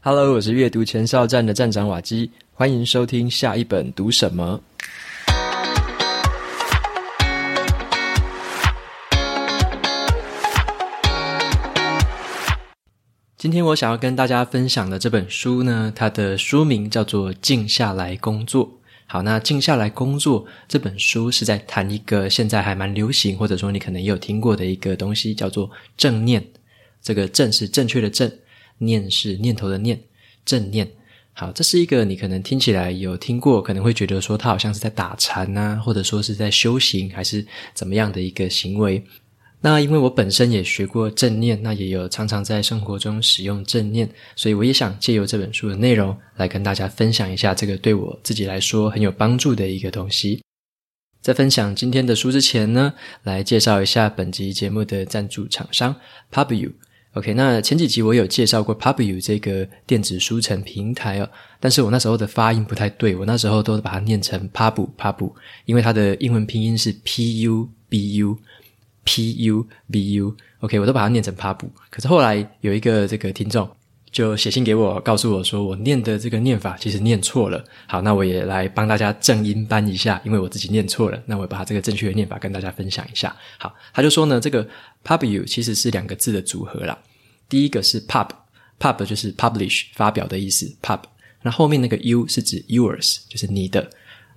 Hello，我是阅读前哨站的站长瓦基，欢迎收听下一本读什么。今天我想要跟大家分享的这本书呢，它的书名叫做《静下来工作》。好，那《静下来工作》这本书是在谈一个现在还蛮流行，或者说你可能也有听过的一个东西，叫做正念。这个“正”是正确的“正”，“念”是念头的“念”，正念。好，这是一个你可能听起来有听过，可能会觉得说它好像是在打禅啊，或者说是在修行，还是怎么样的一个行为。那因为我本身也学过正念，那也有常常在生活中使用正念，所以我也想借由这本书的内容来跟大家分享一下这个对我自己来说很有帮助的一个东西。在分享今天的书之前呢，来介绍一下本集节目的赞助厂商 Pubu。OK，那前几集我有介绍过 Pubu 这个电子书城平台哦，但是我那时候的发音不太对，我那时候都把它念成 Pubu Pubu，因为它的英文拼音是 P U B U。P U B U，OK，我都把它念成 Pubu。可是后来有一个这个听众就写信给我，告诉我说我念的这个念法其实念错了。好，那我也来帮大家正音班一下，因为我自己念错了。那我把这个正确的念法跟大家分享一下。好，他就说呢，这个 Pubu 其实是两个字的组合啦。第一个是 Pub，Pub 就是 publish 发表的意思，Pub。那后面那个 U 是指 yours，就是你的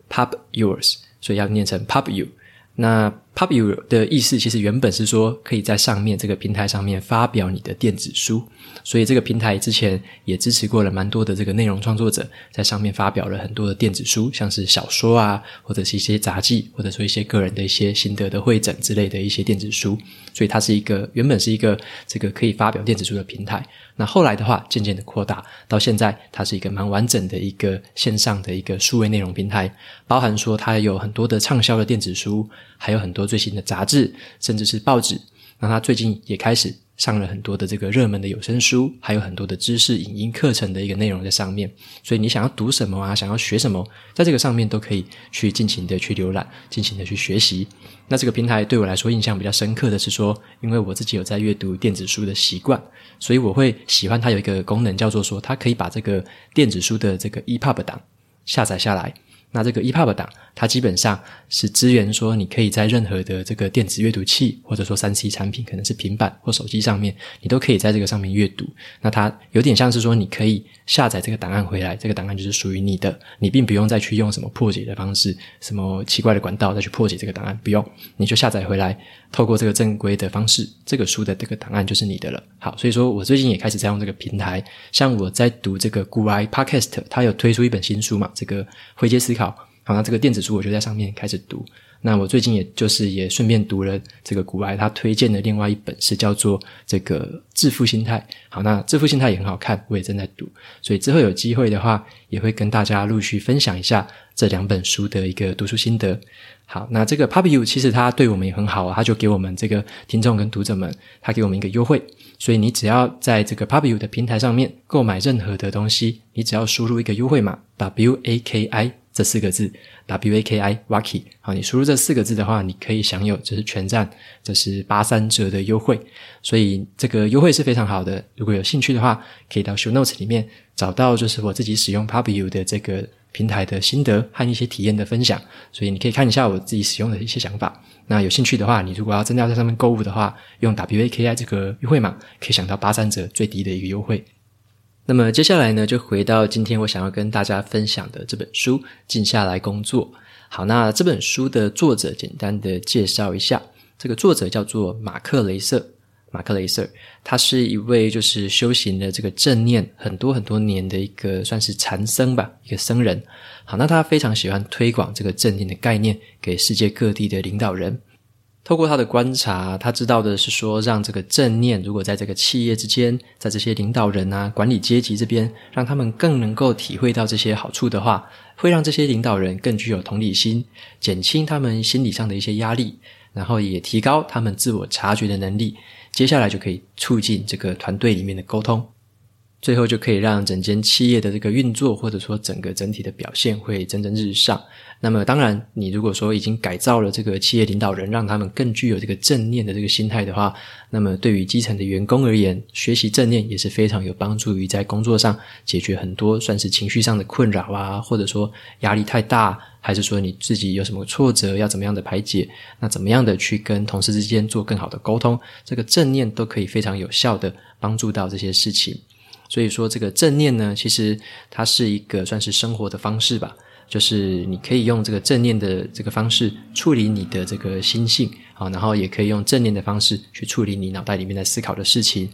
Pub yours，所以要念成 pub you。那 Pubu 的意思其实原本是说可以在上面这个平台上面发表你的电子书，所以这个平台之前也支持过了蛮多的这个内容创作者在上面发表了很多的电子书，像是小说啊，或者是一些杂记，或者说一些个人的一些心得的会诊之类的一些电子书，所以它是一个原本是一个这个可以发表电子书的平台。那后来的话，渐渐的扩大到现在，它是一个蛮完整的一个线上的一个数位内容平台，包含说它有很多的畅销的电子书，还有很多最新的杂志，甚至是报纸。那他最近也开始。上了很多的这个热门的有声书，还有很多的知识影音课程的一个内容在上面，所以你想要读什么啊，想要学什么，在这个上面都可以去尽情的去浏览，尽情的去学习。那这个平台对我来说印象比较深刻的是说，因为我自己有在阅读电子书的习惯，所以我会喜欢它有一个功能叫做说，它可以把这个电子书的这个 EPUB 档下载下来。那这个 EPUB 档，它基本上是支援说，你可以在任何的这个电子阅读器，或者说三 C 产品，可能是平板或手机上面，你都可以在这个上面阅读。那它有点像是说，你可以下载这个档案回来，这个档案就是属于你的，你并不用再去用什么破解的方式，什么奇怪的管道再去破解这个档案，不用，你就下载回来，透过这个正规的方式，这个书的这个档案就是你的了。好，所以说我最近也开始在用这个平台，像我在读这个股癌 Podcast，它有推出一本新书嘛，这个灰阶思考。好，好那这个电子书我就在上面开始读。那我最近也就是也顺便读了这个古埃他推荐的另外一本是叫做这个《致富心态》。好，那《致富心态》也很好看，我也正在读。所以之后有机会的话，也会跟大家陆续分享一下这两本书的一个读书心得。好，那这个 Pubu 其实他对我们也很好啊，他就给我们这个听众跟读者们，他给我们一个优惠。所以你只要在这个 Pubu 的平台上面购买任何的东西，你只要输入一个优惠码 W A K I。这四个字 W A K I Waki，好，你输入这四个字的话，你可以享有就是全站，就是八三折的优惠，所以这个优惠是非常好的。如果有兴趣的话，可以到 Show Notes 里面找到，就是我自己使用 Pubu 的这个平台的心得和一些体验的分享，所以你可以看一下我自己使用的一些想法。那有兴趣的话，你如果要真的要在上面购物的话，用 W A K I 这个优惠码，可以享到八三折最低的一个优惠。那么接下来呢，就回到今天我想要跟大家分享的这本书《静下来工作》。好，那这本书的作者简单的介绍一下，这个作者叫做马克雷瑟。马克雷瑟，他是一位就是修行的这个正念很多很多年的一个算是禅僧吧，一个僧人。好，那他非常喜欢推广这个正念的概念给世界各地的领导人。透过他的观察，他知道的是说，让这个正念如果在这个企业之间，在这些领导人啊、管理阶级这边，让他们更能够体会到这些好处的话，会让这些领导人更具有同理心，减轻他们心理上的一些压力，然后也提高他们自我察觉的能力。接下来就可以促进这个团队里面的沟通。最后就可以让整间企业的这个运作，或者说整个整体的表现会蒸蒸日上。那么，当然，你如果说已经改造了这个企业领导人，让他们更具有这个正念的这个心态的话，那么对于基层的员工而言，学习正念也是非常有帮助于在工作上解决很多算是情绪上的困扰啊，或者说压力太大，还是说你自己有什么挫折要怎么样的排解，那怎么样的去跟同事之间做更好的沟通，这个正念都可以非常有效的帮助到这些事情。所以说，这个正念呢，其实它是一个算是生活的方式吧，就是你可以用这个正念的这个方式处理你的这个心性，好，然后也可以用正念的方式去处理你脑袋里面在思考的事情。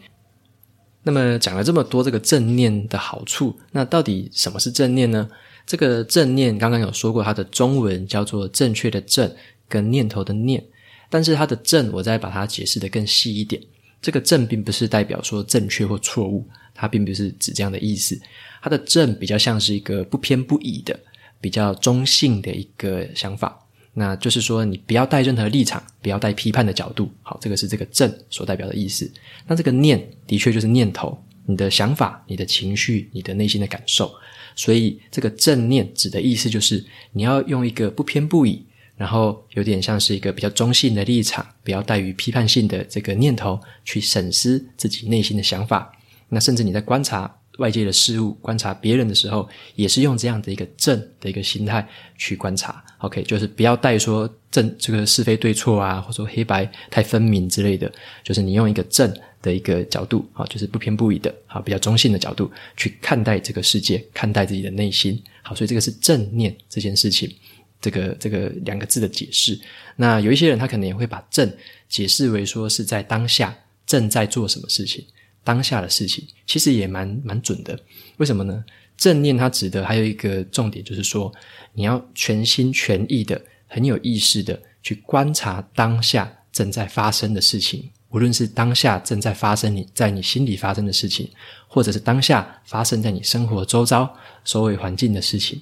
那么讲了这么多这个正念的好处，那到底什么是正念呢？这个正念刚刚有说过，它的中文叫做正确的正跟念头的念，但是它的正，我再把它解释得更细一点。这个正并不是代表说正确或错误。它并不是指这样的意思，它的正比较像是一个不偏不倚的、比较中性的一个想法。那就是说，你不要带任何立场，不要带批判的角度。好，这个是这个正所代表的意思。那这个念的确就是念头，你的想法、你的情绪、你的内心的感受。所以，这个正念指的意思就是你要用一个不偏不倚，然后有点像是一个比较中性的立场，不要带于批判性的这个念头去审视自己内心的想法。那甚至你在观察外界的事物、观察别人的时候，也是用这样的一个正的一个心态去观察。OK，就是不要带说正这个是非对错啊，或者说黑白太分明之类的。就是你用一个正的一个角度啊，就是不偏不倚的啊，比较中性的角度去看待这个世界，看待自己的内心。好，所以这个是正念这件事情，这个这个两个字的解释。那有一些人他可能也会把正解释为说是在当下正在做什么事情。当下的事情其实也蛮蛮准的，为什么呢？正念它指的还有一个重点，就是说你要全心全意的、很有意识的去观察当下正在发生的事情，无论是当下正在发生你在你心里发生的事情，或者是当下发生在你生活周遭、周围环境的事情，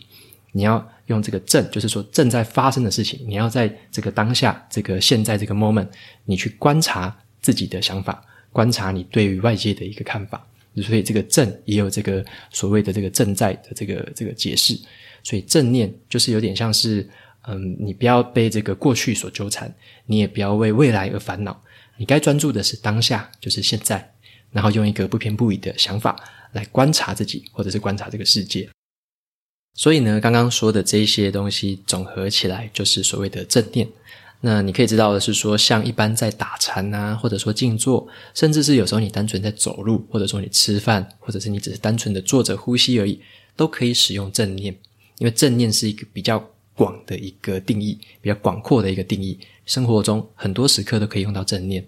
你要用这个正，就是说正在发生的事情，你要在这个当下、这个现在这个 moment，你去观察自己的想法。观察你对于外界的一个看法，所以这个正也有这个所谓的这个正在的这个这个解释。所以正念就是有点像是，嗯，你不要被这个过去所纠缠，你也不要为未来而烦恼，你该专注的是当下，就是现在，然后用一个不偏不倚的想法来观察自己，或者是观察这个世界。所以呢，刚刚说的这些东西总合起来，就是所谓的正念。那你可以知道的是说，像一般在打禅啊，或者说静坐，甚至是有时候你单纯在走路，或者说你吃饭，或者是你只是单纯的坐着呼吸而已，都可以使用正念。因为正念是一个比较广的一个定义，比较广阔的一个定义，生活中很多时刻都可以用到正念。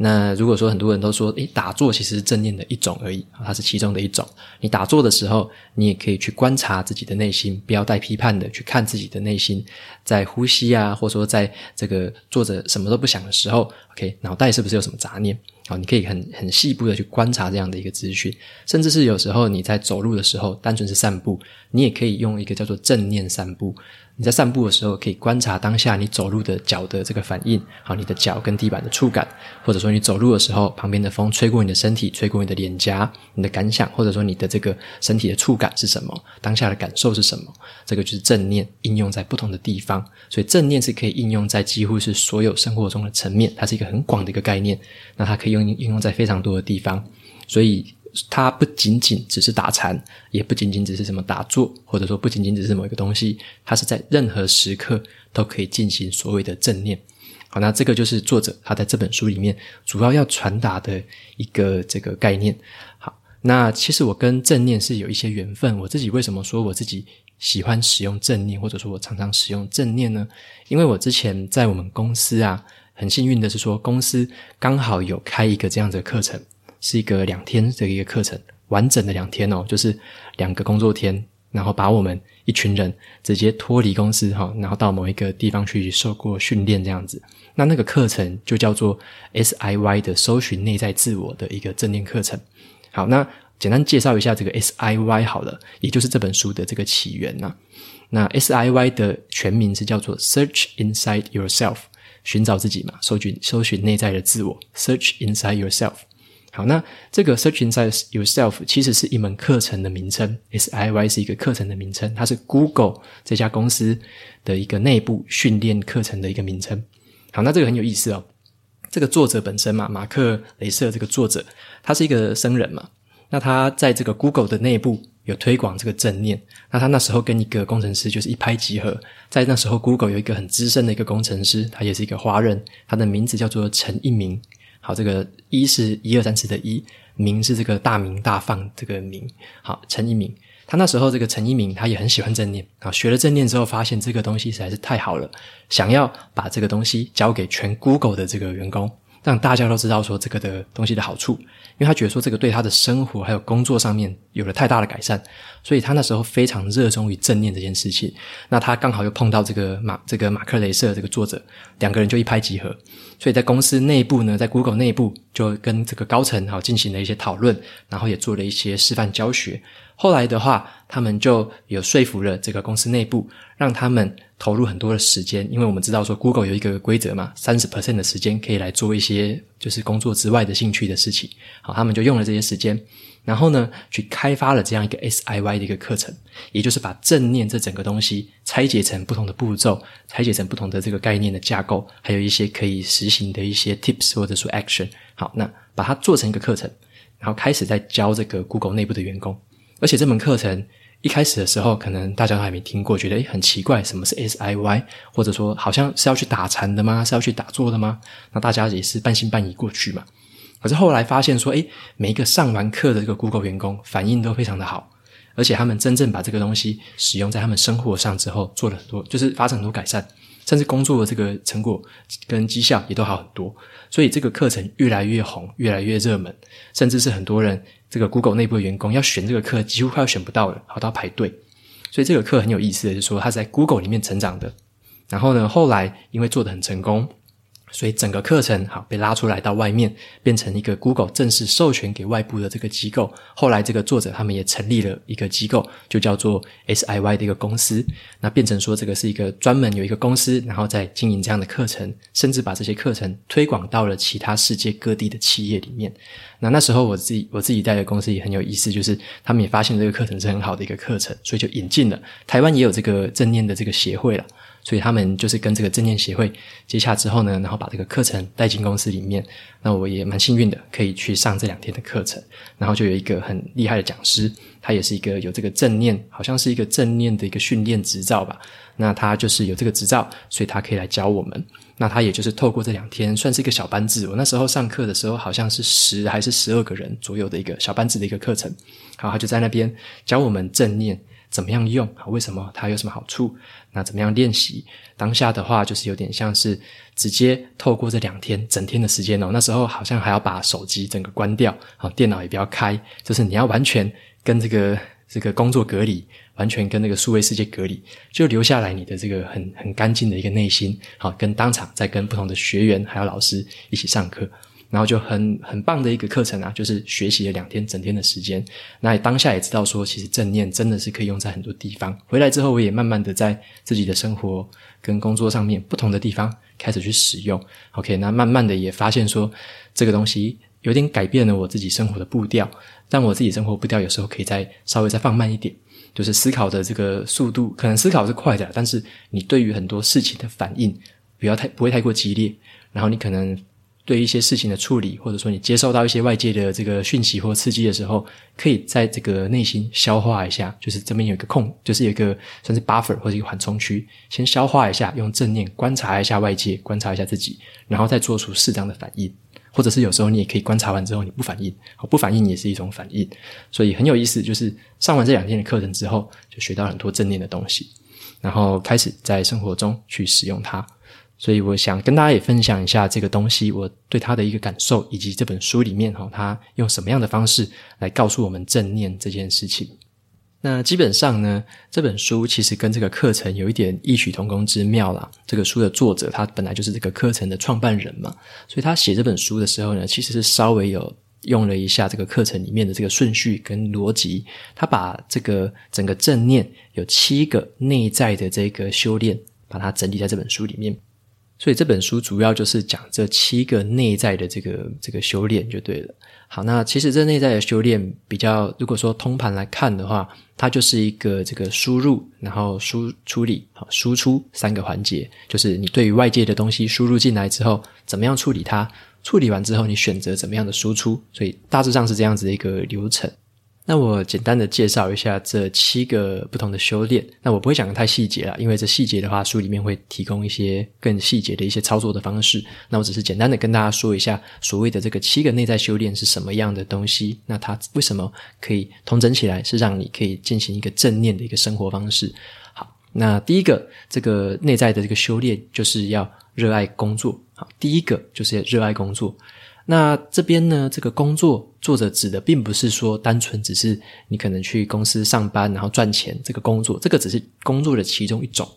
那如果说很多人都说，诶，打坐其实是正念的一种而已，它是其中的一种。你打坐的时候，你也可以去观察自己的内心，不要带批判的去看自己的内心，在呼吸啊，或者说在这个坐着什么都不想的时候，OK，脑袋是不是有什么杂念？好，你可以很很细部的去观察这样的一个资讯，甚至是有时候你在走路的时候，单纯是散步，你也可以用一个叫做正念散步。你在散步的时候，可以观察当下你走路的脚的这个反应，好，你的脚跟地板的触感，或者说你走路的时候，旁边的风吹过你的身体，吹过你的脸颊，你的感想，或者说你的这个身体的触感是什么？当下的感受是什么？这个就是正念应用在不同的地方，所以正念是可以应用在几乎是所有生活中的层面，它是一个很广的一个概念，那它可以用应用在非常多的地方，所以。它不仅仅只是打禅，也不仅仅只是什么打坐，或者说不仅仅只是某一个东西，它是在任何时刻都可以进行所谓的正念。好，那这个就是作者他在这本书里面主要要传达的一个这个概念。好，那其实我跟正念是有一些缘分。我自己为什么说我自己喜欢使用正念，或者说我常常使用正念呢？因为我之前在我们公司啊，很幸运的是说公司刚好有开一个这样的课程。是一个两天的一个课程，完整的两天哦，就是两个工作天，然后把我们一群人直接脱离公司哈，然后到某一个地方去受过训练这样子。那那个课程就叫做 SIY 的搜寻内在自我的一个正念课程。好，那简单介绍一下这个 SIY 好了，也就是这本书的这个起源呐。那 SIY 的全名是叫做 Search Inside Yourself，寻找自己嘛，搜寻搜寻内在的自我，Search Inside Yourself。好，那这个 Search Inside Yourself 其实是一门课程的名称，SIY 是一个课程的名称，它是 Google 这家公司的一个内部训练课程的一个名称。好，那这个很有意思哦。这个作者本身嘛，马克雷瑟这个作者，他是一个僧人嘛。那他在这个 Google 的内部有推广这个正念。那他那时候跟一个工程师就是一拍即合，在那时候 Google 有一个很资深的一个工程师，他也是一个华人，他的名字叫做陈一鸣。好，这个一是一二三四的一，明是这个大明大放这个明。好，陈一鸣，他那时候这个陈一鸣，他也很喜欢正念。啊，学了正念之后，发现这个东西实在是太好了，想要把这个东西交给全 Google 的这个员工。让大家都知道说这个的东西的好处，因为他觉得说这个对他的生活还有工作上面有了太大的改善，所以他那时候非常热衷于正念这件事情。那他刚好又碰到这个马这个马克雷瑟这个作者，两个人就一拍即合，所以在公司内部呢，在 Google 内部就跟这个高层好进行了一些讨论，然后也做了一些示范教学。后来的话，他们就有说服了这个公司内部，让他们投入很多的时间，因为我们知道说 Google 有一个规则嘛，三十 percent 的时间可以来做一些就是工作之外的兴趣的事情。好，他们就用了这些时间，然后呢，去开发了这样一个 SIY 的一个课程，也就是把正念这整个东西拆解成不同的步骤，拆解成不同的这个概念的架构，还有一些可以实行的一些 tips 或者说 action。好，那把它做成一个课程，然后开始在教这个 Google 内部的员工。而且这门课程一开始的时候，可能大家都还没听过，觉得诶很奇怪，什么是 SIY，或者说好像是要去打禅的吗？是要去打坐的吗？那大家也是半信半疑过去嘛。可是后来发现说，诶每一个上完课的这个 Google 员工反应都非常的好，而且他们真正把这个东西使用在他们生活上之后，做了很多，就是发生很多改善，甚至工作的这个成果跟绩效也都好很多。所以这个课程越来越红，越来越热门，甚至是很多人。这个 Google 内部的员工要选这个课，几乎快要选不到了，好到排队。所以这个课很有意思的，就是说他是在 Google 里面成长的。然后呢，后来因为做的很成功。所以整个课程好被拉出来到外面，变成一个 Google 正式授权给外部的这个机构。后来这个作者他们也成立了一个机构，就叫做 SIY 的一个公司。那变成说这个是一个专门有一个公司，然后在经营这样的课程，甚至把这些课程推广到了其他世界各地的企业里面。那那时候我自己我自己带的公司也很有意思，就是他们也发现这个课程是很好的一个课程，所以就引进了。台湾也有这个正念的这个协会了。所以他们就是跟这个正念协会接洽之后呢，然后把这个课程带进公司里面。那我也蛮幸运的，可以去上这两天的课程。然后就有一个很厉害的讲师，他也是一个有这个正念，好像是一个正念的一个训练执照吧。那他就是有这个执照，所以他可以来教我们。那他也就是透过这两天，算是一个小班制。我那时候上课的时候，好像是十还是十二个人左右的一个小班制的一个课程。好，他就在那边教我们正念。怎么样用？为什么它有什么好处？那怎么样练习？当下的话，就是有点像是直接透过这两天整天的时间哦。那时候好像还要把手机整个关掉，好，电脑也不要开，就是你要完全跟这个这个工作隔离，完全跟那个数位世界隔离，就留下来你的这个很很干净的一个内心，好，跟当场在跟不同的学员还有老师一起上课。然后就很很棒的一个课程啊，就是学习了两天整天的时间。那当下也知道说，其实正念真的是可以用在很多地方。回来之后，我也慢慢的在自己的生活跟工作上面不同的地方开始去使用。OK，那慢慢的也发现说，这个东西有点改变了我自己生活的步调。但我自己生活步调有时候可以再稍微再放慢一点，就是思考的这个速度，可能思考是快的，但是你对于很多事情的反应不要太不会太过激烈，然后你可能。对一些事情的处理，或者说你接受到一些外界的这个讯息或刺激的时候，可以在这个内心消化一下，就是这边有一个空，就是有一个算是 buffer 或者一个缓冲区，先消化一下，用正念观察一下外界，观察一下自己，然后再做出适当的反应。或者是有时候你也可以观察完之后你不反应，不反应也是一种反应。所以很有意思，就是上完这两天的课程之后，就学到很多正念的东西，然后开始在生活中去使用它。所以我想跟大家也分享一下这个东西，我对它的一个感受，以及这本书里面哈，它用什么样的方式来告诉我们正念这件事情。那基本上呢，这本书其实跟这个课程有一点异曲同工之妙啦。这个书的作者他本来就是这个课程的创办人嘛，所以他写这本书的时候呢，其实是稍微有用了一下这个课程里面的这个顺序跟逻辑，他把这个整个正念有七个内在的这个修炼，把它整理在这本书里面。所以这本书主要就是讲这七个内在的这个这个修炼就对了。好，那其实这内在的修炼比较，如果说通盘来看的话，它就是一个这个输入，然后输处理，好，输出三个环节，就是你对于外界的东西输入进来之后，怎么样处理它，处理完之后你选择怎么样的输出，所以大致上是这样子的一个流程。那我简单的介绍一下这七个不同的修炼。那我不会讲得太细节了，因为这细节的话，书里面会提供一些更细节的一些操作的方式。那我只是简单的跟大家说一下，所谓的这个七个内在修炼是什么样的东西。那它为什么可以统整起来，是让你可以进行一个正念的一个生活方式。好，那第一个这个内在的这个修炼，就是要热爱工作。好，第一个就是热爱工作。那这边呢，这个工作作者指的并不是说单纯只是你可能去公司上班然后赚钱，这个工作，这个只是工作的其中一种，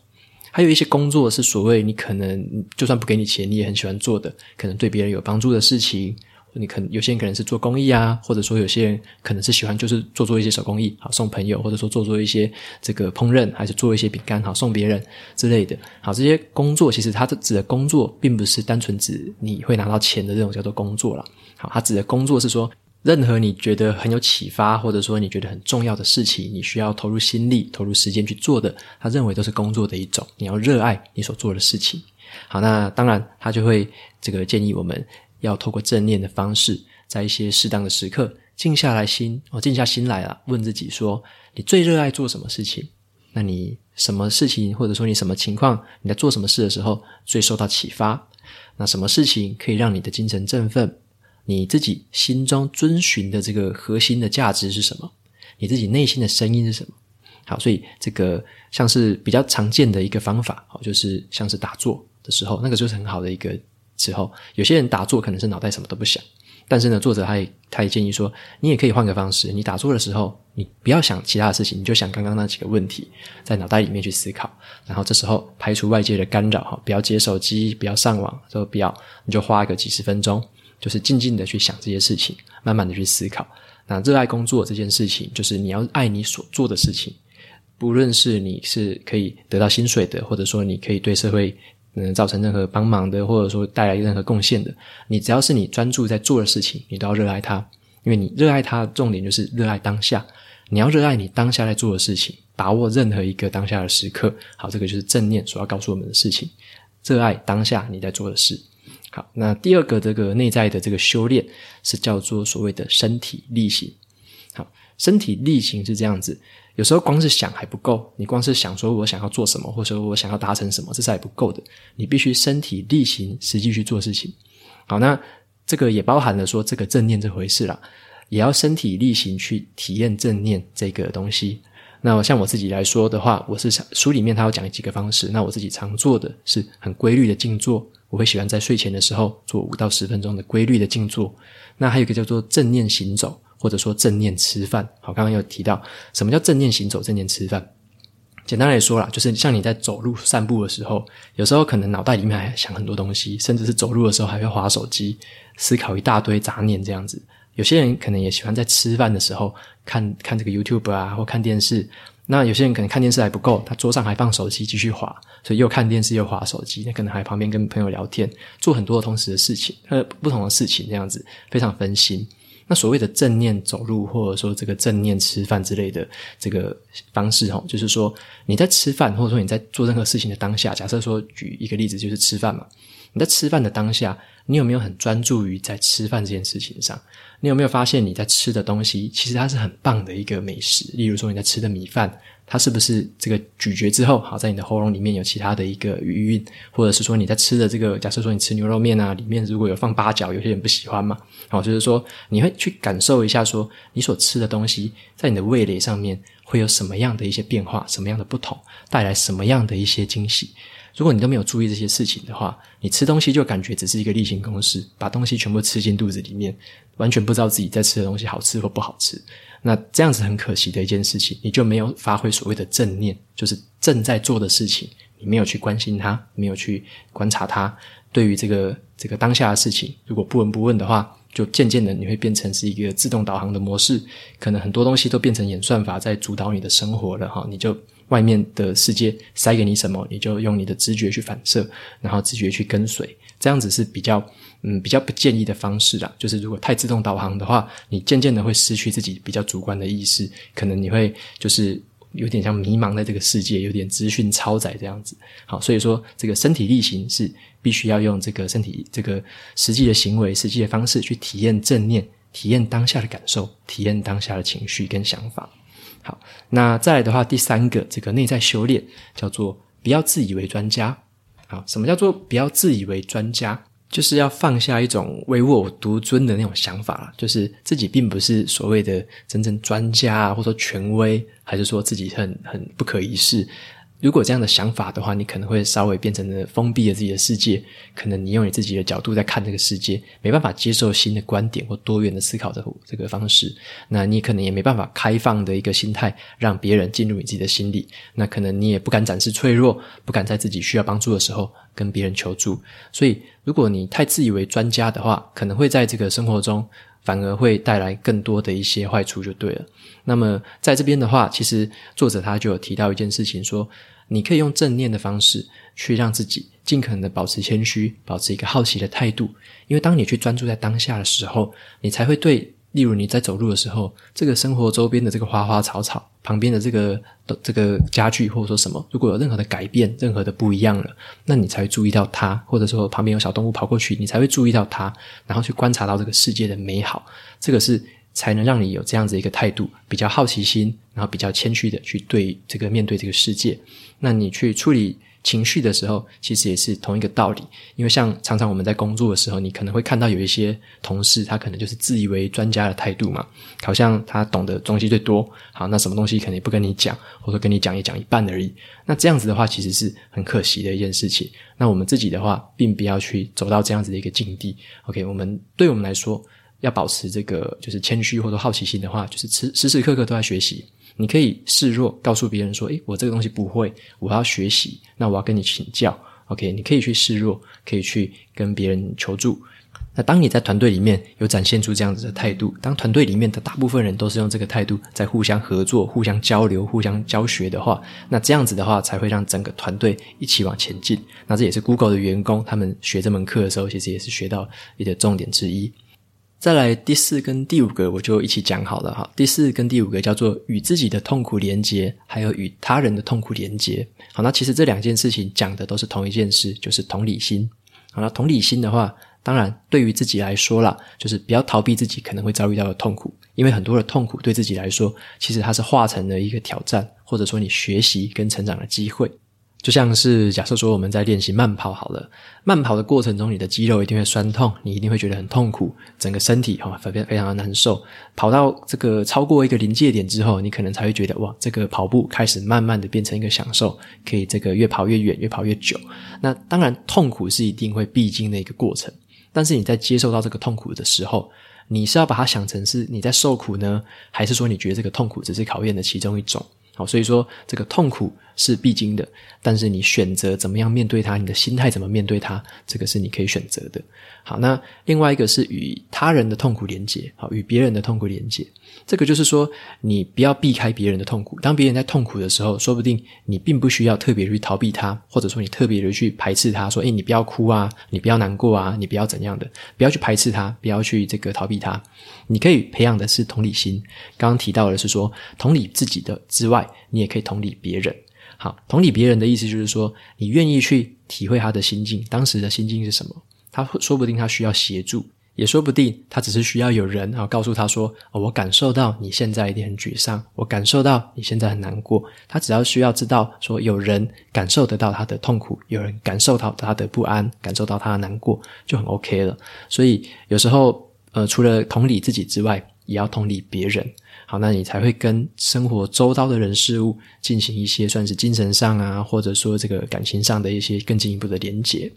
还有一些工作是所谓你可能就算不给你钱，你也很喜欢做的，可能对别人有帮助的事情。你可能有些人可能是做公益啊，或者说有些人可能是喜欢就是做做一些手工艺，好送朋友，或者说做做一些这个烹饪，还是做一些饼干，好送别人之类的。好，这些工作其实它指的工作，并不是单纯指你会拿到钱的这种叫做工作啦。好，它指的工作是说，任何你觉得很有启发，或者说你觉得很重要的事情，你需要投入心力、投入时间去做的，他认为都是工作的一种。你要热爱你所做的事情。好，那当然他就会这个建议我们。要透过正念的方式，在一些适当的时刻静下来心，哦，静下心来啊，问自己说：你最热爱做什么事情？那你什么事情，或者说你什么情况，你在做什么事的时候最受到启发？那什么事情可以让你的精神振奋？你自己心中遵循的这个核心的价值是什么？你自己内心的声音是什么？好，所以这个像是比较常见的一个方法，好，就是像是打坐的时候，那个就是很好的一个。之后，有些人打坐可能是脑袋什么都不想，但是呢，作者他也他也建议说，你也可以换个方式，你打坐的时候，你不要想其他的事情，你就想刚刚那几个问题，在脑袋里面去思考，然后这时候排除外界的干扰哈，不要接手机，不要上网，都不要，你就花个几十分钟，就是静静的去想这些事情，慢慢的去思考。那热爱工作这件事情，就是你要爱你所做的事情，不论是你是可以得到薪水的，或者说你可以对社会。能造成任何帮忙的，或者说带来任何贡献的，你只要是你专注在做的事情，你都要热爱它，因为你热爱它的重点就是热爱当下。你要热爱你当下在做的事情，把握任何一个当下的时刻。好，这个就是正念所要告诉我们的事情，热爱当下你在做的事。好，那第二个这个内在的这个修炼是叫做所谓的身体力行。好，身体力行是这样子。有时候光是想还不够，你光是想说我想要做什么，或者说我想要达成什么，这是还不够的。你必须身体力行，实际去做事情。好，那这个也包含了说这个正念这回事啦，也要身体力行去体验正念这个东西。那像我自己来说的话，我是想书里面他有讲几个方式，那我自己常做的是很规律的静坐，我会喜欢在睡前的时候做五到十分钟的规律的静坐。那还有一个叫做正念行走。或者说正念吃饭，好，刚刚有提到什么叫正念行走、正念吃饭。简单来说啦，就是像你在走路、散步的时候，有时候可能脑袋里面还想很多东西，甚至是走路的时候还会滑手机，思考一大堆杂念这样子。有些人可能也喜欢在吃饭的时候看看这个 YouTube 啊，或看电视。那有些人可能看电视还不够，他桌上还放手机继续滑，所以又看电视又滑手机，那可能还旁边跟朋友聊天，做很多的同时的事情，呃，不同的事情这样子，非常分心。那所谓的正念走路，或者说这个正念吃饭之类的这个方式，哈，就是说你在吃饭，或者说你在做任何事情的当下，假设说举一个例子，就是吃饭嘛。你在吃饭的当下，你有没有很专注于在吃饭这件事情上？你有没有发现你在吃的东西，其实它是很棒的一个美食？例如说你在吃的米饭。它是不是这个咀嚼之后，好在你的喉咙里面有其他的一个余韵，或者是说你在吃的这个，假设说你吃牛肉面啊，里面如果有放八角，有些人不喜欢嘛，好，就是说你会去感受一下，说你所吃的东西在你的味蕾上面会有什么样的一些变化，什么样的不同，带来什么样的一些惊喜。如果你都没有注意这些事情的话，你吃东西就感觉只是一个例行公事，把东西全部吃进肚子里面，完全不知道自己在吃的东西好吃或不好吃。那这样子很可惜的一件事情，你就没有发挥所谓的正念，就是正在做的事情，你没有去关心它，没有去观察它。对于这个这个当下的事情，如果不闻不问的话，就渐渐的你会变成是一个自动导航的模式，可能很多东西都变成演算法在主导你的生活了哈，你就外面的世界塞给你什么，你就用你的直觉去反射，然后直觉去跟随，这样子是比较嗯比较不建议的方式啦。就是如果太自动导航的话，你渐渐的会失去自己比较主观的意识，可能你会就是有点像迷茫在这个世界，有点资讯超载这样子。好，所以说这个身体力行是必须要用这个身体这个实际的行为、实际的方式去体验正念，体验当下的感受，体验当下的情绪跟想法。好，那再来的话，第三个这个内在修炼叫做不要自以为专家。好，什么叫做不要自以为专家？就是要放下一种唯我独尊的那种想法了，就是自己并不是所谓的真正专家啊，或者说权威，还是说自己很很不可一世。如果这样的想法的话，你可能会稍微变成了封闭了自己的世界。可能你用你自己的角度在看这个世界，没办法接受新的观点或多元的思考的这个方式。那你可能也没办法开放的一个心态，让别人进入你自己的心里。那可能你也不敢展示脆弱，不敢在自己需要帮助的时候跟别人求助。所以，如果你太自以为专家的话，可能会在这个生活中反而会带来更多的一些坏处，就对了。那么，在这边的话，其实作者他就有提到一件事情说。你可以用正念的方式去让自己尽可能的保持谦虚，保持一个好奇的态度。因为当你去专注在当下的时候，你才会对，例如你在走路的时候，这个生活周边的这个花花草草，旁边的这个这个家具或者说什么，如果有任何的改变，任何的不一样了，那你才会注意到它，或者说旁边有小动物跑过去，你才会注意到它，然后去观察到这个世界的美好。这个是。才能让你有这样子一个态度，比较好奇心，然后比较谦虚的去对这个面对这个世界。那你去处理情绪的时候，其实也是同一个道理。因为像常常我们在工作的时候，你可能会看到有一些同事，他可能就是自以为专家的态度嘛，好像他懂得东西最多。好，那什么东西可能也不跟你讲，或者跟你讲也讲一半而已。那这样子的话，其实是很可惜的一件事情。那我们自己的话，并不要去走到这样子的一个境地。OK，我们对我们来说。要保持这个就是谦虚或者好奇心的话，就是时时时刻刻都在学习。你可以示弱，告诉别人说：“诶，我这个东西不会，我要学习。那我要跟你请教。”OK，你可以去示弱，可以去跟别人求助。那当你在团队里面有展现出这样子的态度，当团队里面的大部分人都是用这个态度在互相合作、互相交流、互相教学的话，那这样子的话才会让整个团队一起往前进。那这也是 Google 的员工他们学这门课的时候，其实也是学到一个重点之一。再来第四跟第五个，我就一起讲好了哈。第四跟第五个叫做与自己的痛苦连接，还有与他人的痛苦连接。好，那其实这两件事情讲的都是同一件事，就是同理心。好，那同理心的话，当然对于自己来说啦，就是不要逃避自己可能会遭遇到的痛苦，因为很多的痛苦对自己来说，其实它是化成了一个挑战，或者说你学习跟成长的机会。就像是假设说我们在练习慢跑好了，慢跑的过程中，你的肌肉一定会酸痛，你一定会觉得很痛苦，整个身体哈非常非常的难受。跑到这个超过一个临界点之后，你可能才会觉得哇，这个跑步开始慢慢的变成一个享受，可以这个越跑越远，越跑越久。那当然痛苦是一定会必经的一个过程，但是你在接受到这个痛苦的时候，你是要把它想成是你在受苦呢，还是说你觉得这个痛苦只是考验的其中一种？好，所以说这个痛苦是必经的，但是你选择怎么样面对它，你的心态怎么面对它，这个是你可以选择的。好，那另外一个是与他人的痛苦连接，好，与别人的痛苦连接，这个就是说你不要避开别人的痛苦。当别人在痛苦的时候，说不定你并不需要特别去逃避他，或者说你特别的去排斥他，说，诶，你不要哭啊，你不要难过啊，你不要怎样的，不要去排斥他，不要去这个逃避他。你可以培养的是同理心。刚刚提到的是说，同理自己的之外，你也可以同理别人。好，同理别人的意思就是说，你愿意去体会他的心境，当时的心境是什么？他说不定他需要协助，也说不定他只是需要有人啊告诉他说：“哦，我感受到你现在一定很沮丧，我感受到你现在很难过。”他只要需要知道说有人感受得到他的痛苦，有人感受到他的不安，感受到他的难过，就很 OK 了。所以有时候呃，除了同理自己之外，也要同理别人。好，那你才会跟生活周遭的人事物进行一些算是精神上啊，或者说这个感情上的一些更进一步的连接。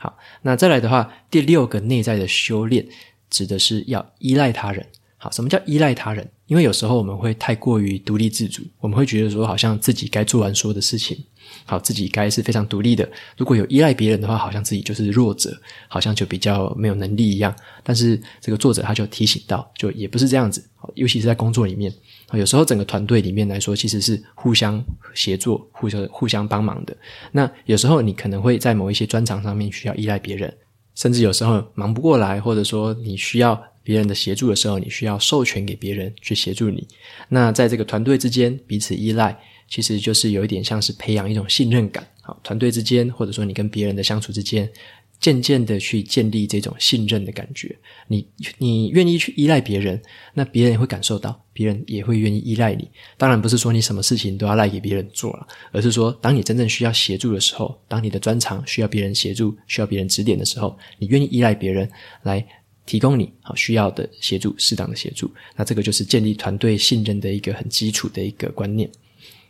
好，那再来的话，第六个内在的修炼，指的是要依赖他人。好，什么叫依赖他人？因为有时候我们会太过于独立自主，我们会觉得说，好像自己该做完所有的事情，好，自己该是非常独立的。如果有依赖别人的话，好像自己就是弱者，好像就比较没有能力一样。但是这个作者他就提醒到，就也不是这样子。尤其是在工作里面，有时候整个团队里面来说，其实是互相协作、互相互相帮忙的。那有时候你可能会在某一些专长上面需要依赖别人，甚至有时候忙不过来，或者说你需要别人的协助的时候，你需要授权给别人去协助你。那在这个团队之间彼此依赖，其实就是有一点像是培养一种信任感。好，团队之间，或者说你跟别人的相处之间。渐渐的去建立这种信任的感觉，你你愿意去依赖别人，那别人也会感受到，别人也会愿意依赖你。当然不是说你什么事情都要赖给别人做了，而是说当你真正需要协助的时候，当你的专长需要别人协助、需要别人指点的时候，你愿意依赖别人来提供你好需要的协助、适当的协助。那这个就是建立团队信任的一个很基础的一个观念。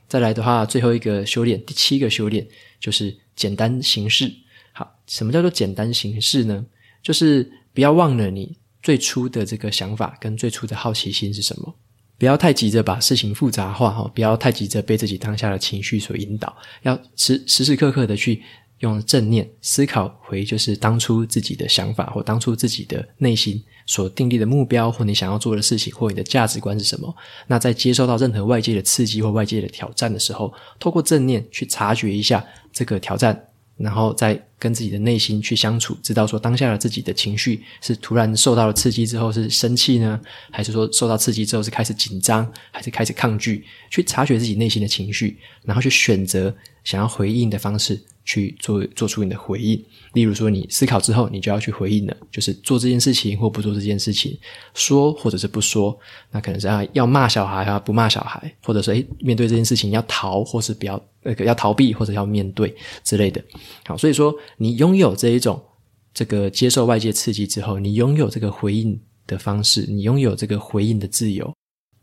再来的话，最后一个修炼，第七个修炼就是简单形式。好，什么叫做简单形式呢？就是不要忘了你最初的这个想法跟最初的好奇心是什么。不要太急着把事情复杂化，哈，不要太急着被自己当下的情绪所引导，要时时时刻刻的去用正念思考回，就是当初自己的想法或当初自己的内心所订立的目标，或你想要做的事情，或你的价值观是什么。那在接受到任何外界的刺激或外界的挑战的时候，透过正念去察觉一下这个挑战。然后再跟自己的内心去相处，知道说当下的自己的情绪是突然受到了刺激之后是生气呢，还是说受到刺激之后是开始紧张，还是开始抗拒？去察觉自己内心的情绪，然后去选择想要回应的方式。去做做出你的回应，例如说，你思考之后，你就要去回应了，就是做这件事情或不做这件事情，说或者是不说，那可能是要要骂小孩啊，不骂小孩，或者说，诶，面对这件事情要逃，或是不要那个要逃避，或者要面对之类的。好，所以说，你拥有这一种这个接受外界刺激之后，你拥有这个回应的方式，你拥有这个回应的自由。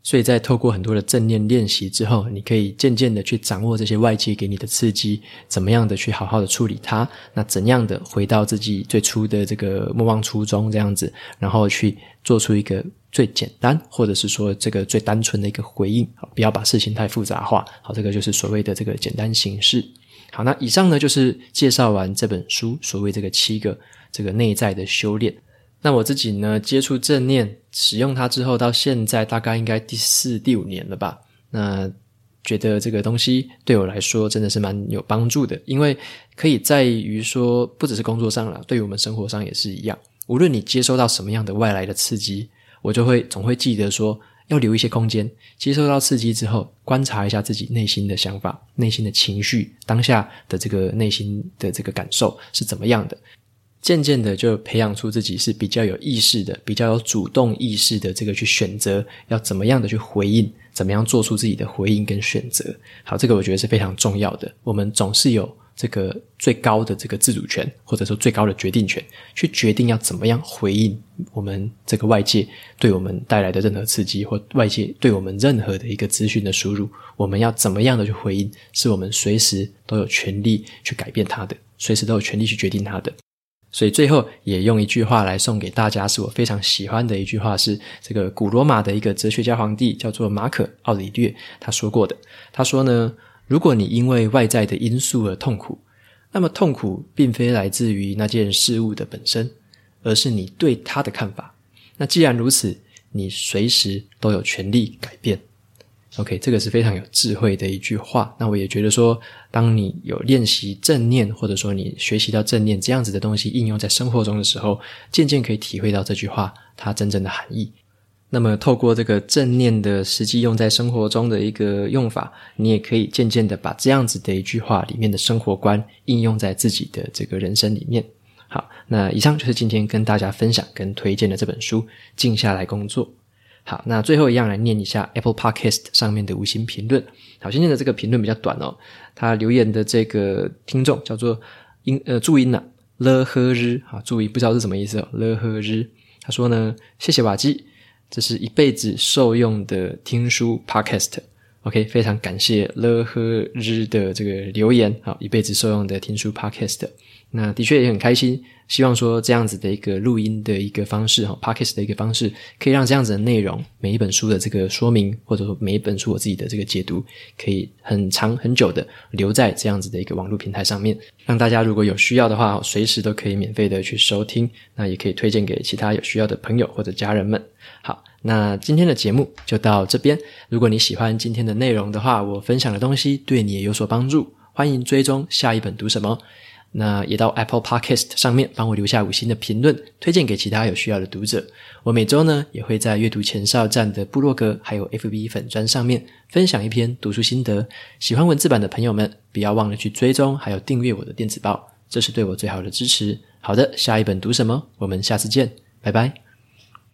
所以在透过很多的正念练习之后，你可以渐渐的去掌握这些外界给你的刺激，怎么样的去好好的处理它，那怎样的回到自己最初的这个莫忘初衷这样子，然后去做出一个最简单或者是说这个最单纯的一个回应，不要把事情太复杂化，好，这个就是所谓的这个简单形式。好，那以上呢就是介绍完这本书所谓这个七个这个内在的修炼。那我自己呢，接触正念，使用它之后，到现在大概应该第四、第五年了吧。那觉得这个东西对我来说真的是蛮有帮助的，因为可以在于说，不只是工作上了，对于我们生活上也是一样。无论你接收到什么样的外来的刺激，我就会总会记得说，要留一些空间。接收到刺激之后，观察一下自己内心的想法、内心的情绪、当下的这个内心的这个感受是怎么样的。渐渐的就培养出自己是比较有意识的、比较有主动意识的这个去选择要怎么样的去回应，怎么样做出自己的回应跟选择。好，这个我觉得是非常重要的。我们总是有这个最高的这个自主权，或者说最高的决定权，去决定要怎么样回应我们这个外界对我们带来的任何刺激，或外界对我们任何的一个资讯的输入，我们要怎么样的去回应，是我们随时都有权利去改变它的，随时都有权利去决定它的。所以最后也用一句话来送给大家，是我非常喜欢的一句话，是这个古罗马的一个哲学家皇帝叫做马可·奥里略他说过的。他说呢，如果你因为外在的因素而痛苦，那么痛苦并非来自于那件事物的本身，而是你对它的看法。那既然如此，你随时都有权利改变。OK，这个是非常有智慧的一句话。那我也觉得说，当你有练习正念，或者说你学习到正念这样子的东西应用在生活中的时候，渐渐可以体会到这句话它真正的含义。那么，透过这个正念的实际用在生活中的一个用法，你也可以渐渐的把这样子的一句话里面的生活观应用在自己的这个人生里面。好，那以上就是今天跟大家分享跟推荐的这本书《静下来工作》。好，那最后一样来念一下 Apple Podcast 上面的五星评论。好，今天的这个评论比较短哦，他留言的这个听众叫做音呃注音呐了呵日，啊注意不知道是什么意思哦了呵日。他说呢，谢谢瓦基，这是一辈子受用的听书 Podcast。OK，非常感谢了呵日的这个留言，好，一辈子受用的听书 Podcast。那的确也很开心，希望说这样子的一个录音的一个方式哈，Podcast 的一个方式，可以让这样子的内容，每一本书的这个说明，或者说每一本书我自己的这个解读，可以很长很久的留在这样子的一个网络平台上面，让大家如果有需要的话，随时都可以免费的去收听，那也可以推荐给其他有需要的朋友或者家人们。好，那今天的节目就到这边。如果你喜欢今天的内容的话，我分享的东西对你也有所帮助，欢迎追踪下一本读什么。那也到 Apple Podcast 上面帮我留下五星的评论，推荐给其他有需要的读者。我每周呢也会在阅读前哨站的部落格还有 FB 粉砖上面分享一篇读书心得。喜欢文字版的朋友们，不要忘了去追踪还有订阅我的电子报，这是对我最好的支持。好的，下一本读什么？我们下次见，拜拜。